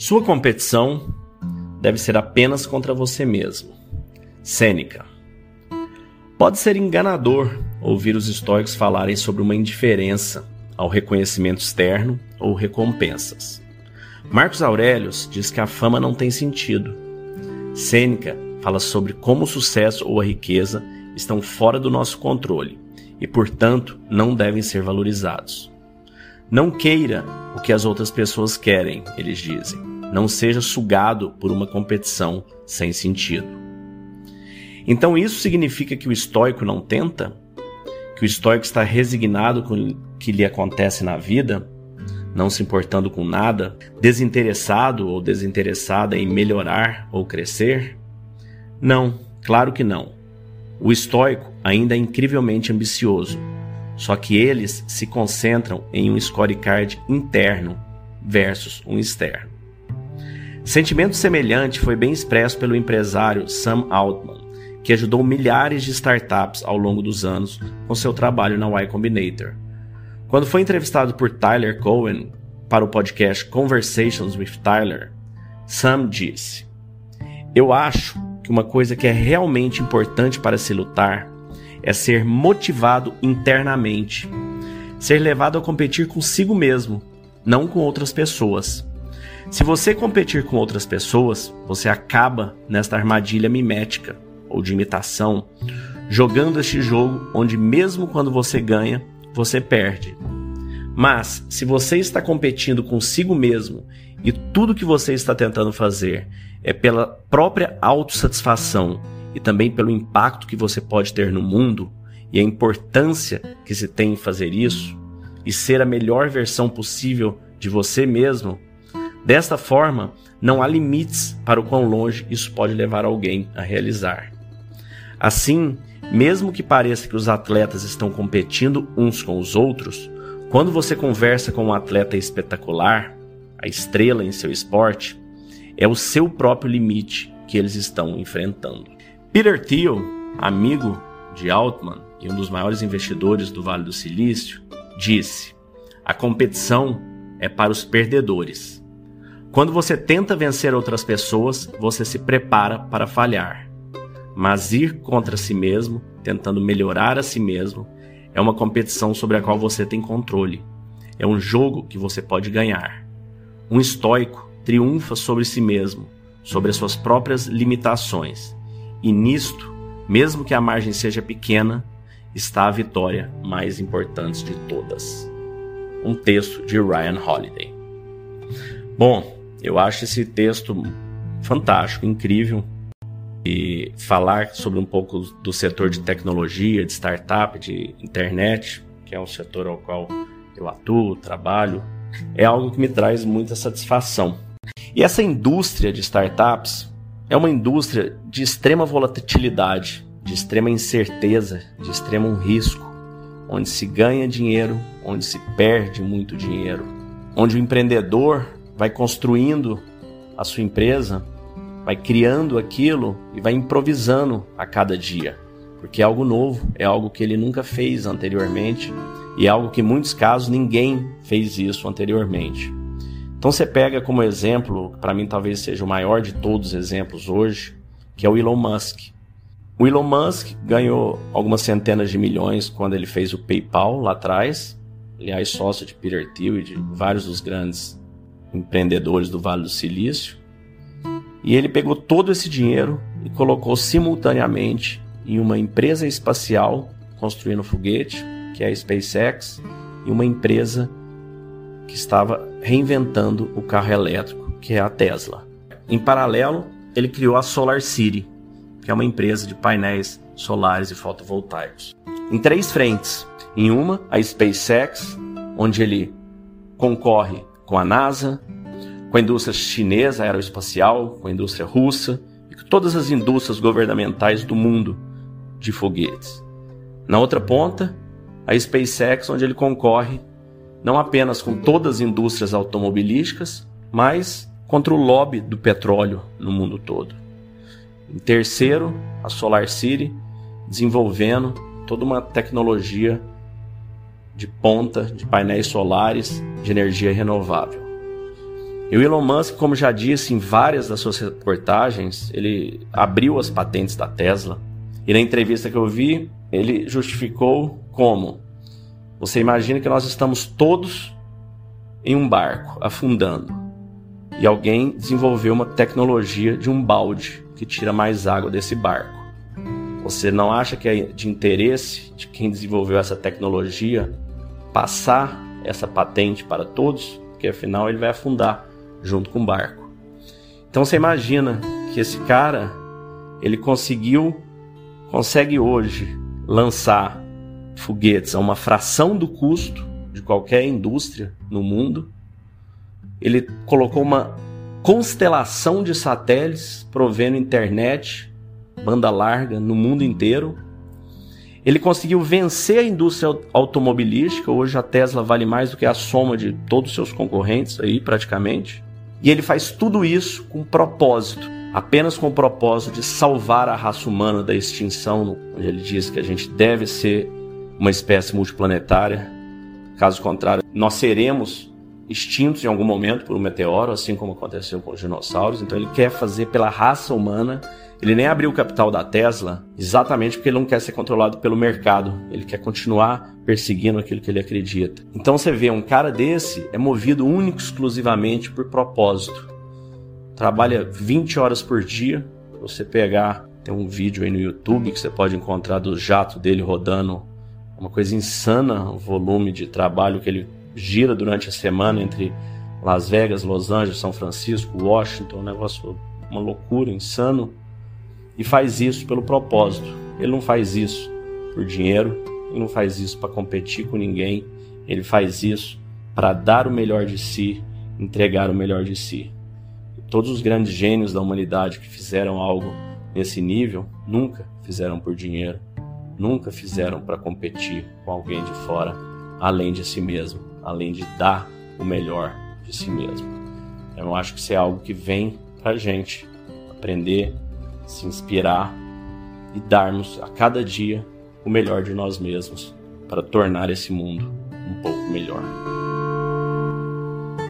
Sua competição deve ser apenas contra você mesmo. Sêneca. Pode ser enganador ouvir os estoicos falarem sobre uma indiferença ao reconhecimento externo ou recompensas. Marcos Aurelius diz que a fama não tem sentido. Sêneca fala sobre como o sucesso ou a riqueza estão fora do nosso controle e, portanto, não devem ser valorizados. Não queira o que as outras pessoas querem, eles dizem. Não seja sugado por uma competição sem sentido. Então, isso significa que o estoico não tenta? Que o estoico está resignado com o que lhe acontece na vida, não se importando com nada, desinteressado ou desinteressada em melhorar ou crescer? Não, claro que não. O estoico ainda é incrivelmente ambicioso, só que eles se concentram em um scorecard interno versus um externo. Sentimento semelhante foi bem expresso pelo empresário Sam Altman, que ajudou milhares de startups ao longo dos anos com seu trabalho na Y Combinator. Quando foi entrevistado por Tyler Cohen para o podcast Conversations with Tyler, Sam disse: Eu acho que uma coisa que é realmente importante para se lutar é ser motivado internamente, ser levado a competir consigo mesmo, não com outras pessoas. Se você competir com outras pessoas, você acaba nesta armadilha mimética ou de imitação, jogando este jogo onde, mesmo quando você ganha, você perde. Mas, se você está competindo consigo mesmo e tudo que você está tentando fazer é pela própria autossatisfação e também pelo impacto que você pode ter no mundo e a importância que se tem em fazer isso e ser a melhor versão possível de você mesmo, desta forma, não há limites para o quão longe isso pode levar alguém a realizar. Assim, mesmo que pareça que os atletas estão competindo uns com os outros, quando você conversa com um atleta espetacular, a estrela em seu esporte, é o seu próprio limite que eles estão enfrentando. Peter Thiel, amigo de Altman e um dos maiores investidores do Vale do Silício, disse: A competição é para os perdedores. Quando você tenta vencer outras pessoas, você se prepara para falhar. Mas ir contra si mesmo, tentando melhorar a si mesmo, é uma competição sobre a qual você tem controle. É um jogo que você pode ganhar. Um estoico triunfa sobre si mesmo, sobre as suas próprias limitações. E nisto, mesmo que a margem seja pequena, está a vitória mais importante de todas. Um texto de Ryan Holiday. Bom, eu acho esse texto fantástico, incrível. E falar sobre um pouco do setor de tecnologia, de startup, de internet, que é um setor ao qual eu atuo, trabalho, é algo que me traz muita satisfação. E essa indústria de startups é uma indústria de extrema volatilidade, de extrema incerteza, de extremo risco, onde se ganha dinheiro, onde se perde muito dinheiro, onde o empreendedor vai construindo a sua empresa, vai criando aquilo e vai improvisando a cada dia, porque é algo novo, é algo que ele nunca fez anteriormente e é algo que em muitos casos ninguém fez isso anteriormente. Então você pega como exemplo, para mim talvez seja o maior de todos os exemplos hoje, que é o Elon Musk. O Elon Musk ganhou algumas centenas de milhões quando ele fez o PayPal lá atrás, aliás, sócio de Peter Thiel e de vários dos grandes empreendedores do Vale do Silício. E ele pegou todo esse dinheiro e colocou simultaneamente em uma empresa espacial construindo foguete, que é a SpaceX, e uma empresa que estava reinventando o carro elétrico, que é a Tesla. Em paralelo, ele criou a Solar City, que é uma empresa de painéis solares e fotovoltaicos. Em três frentes. Em uma, a SpaceX, onde ele concorre com a NASA, com a indústria chinesa aeroespacial, com a indústria russa e com todas as indústrias governamentais do mundo de foguetes. Na outra ponta, a SpaceX, onde ele concorre não apenas com todas as indústrias automobilísticas, mas contra o lobby do petróleo no mundo todo. Em terceiro, a Solar City, desenvolvendo toda uma tecnologia de ponta de painéis solares de energia renovável. E o Elon Musk, como já disse em várias das suas reportagens, ele abriu as patentes da Tesla. E na entrevista que eu vi, ele justificou como: você imagina que nós estamos todos em um barco afundando e alguém desenvolveu uma tecnologia de um balde que tira mais água desse barco. Você não acha que é de interesse de quem desenvolveu essa tecnologia passar essa patente para todos? Porque afinal ele vai afundar junto com o barco. Então você imagina que esse cara ele conseguiu consegue hoje lançar foguetes a uma fração do custo de qualquer indústria no mundo. Ele colocou uma constelação de satélites provendo internet, banda larga no mundo inteiro. Ele conseguiu vencer a indústria automobilística. Hoje a Tesla vale mais do que a soma de todos os seus concorrentes aí, praticamente. E ele faz tudo isso com propósito, apenas com o propósito de salvar a raça humana da extinção, onde ele diz que a gente deve ser uma espécie multiplanetária. Caso contrário, nós seremos extintos em algum momento por um meteoro, assim como aconteceu com os dinossauros. Então ele quer fazer pela raça humana. Ele nem abriu o capital da Tesla exatamente porque ele não quer ser controlado pelo mercado. Ele quer continuar perseguindo aquilo que ele acredita. Então você vê um cara desse é movido único exclusivamente por propósito. Trabalha 20 horas por dia. Você pegar, tem um vídeo aí no YouTube que você pode encontrar do jato dele rodando uma coisa insana o volume de trabalho que ele gira durante a semana entre Las Vegas, Los Angeles, São Francisco, Washington, um negócio, uma loucura, insano. E faz isso pelo propósito. Ele não faz isso por dinheiro, ele não faz isso para competir com ninguém, ele faz isso para dar o melhor de si, entregar o melhor de si. Todos os grandes gênios da humanidade que fizeram algo nesse nível nunca fizeram por dinheiro, nunca fizeram para competir com alguém de fora, além de si mesmo, além de dar o melhor de si mesmo. Eu acho que isso é algo que vem para gente aprender, se inspirar e darmos a cada dia o melhor de nós mesmos para tornar esse mundo um pouco melhor.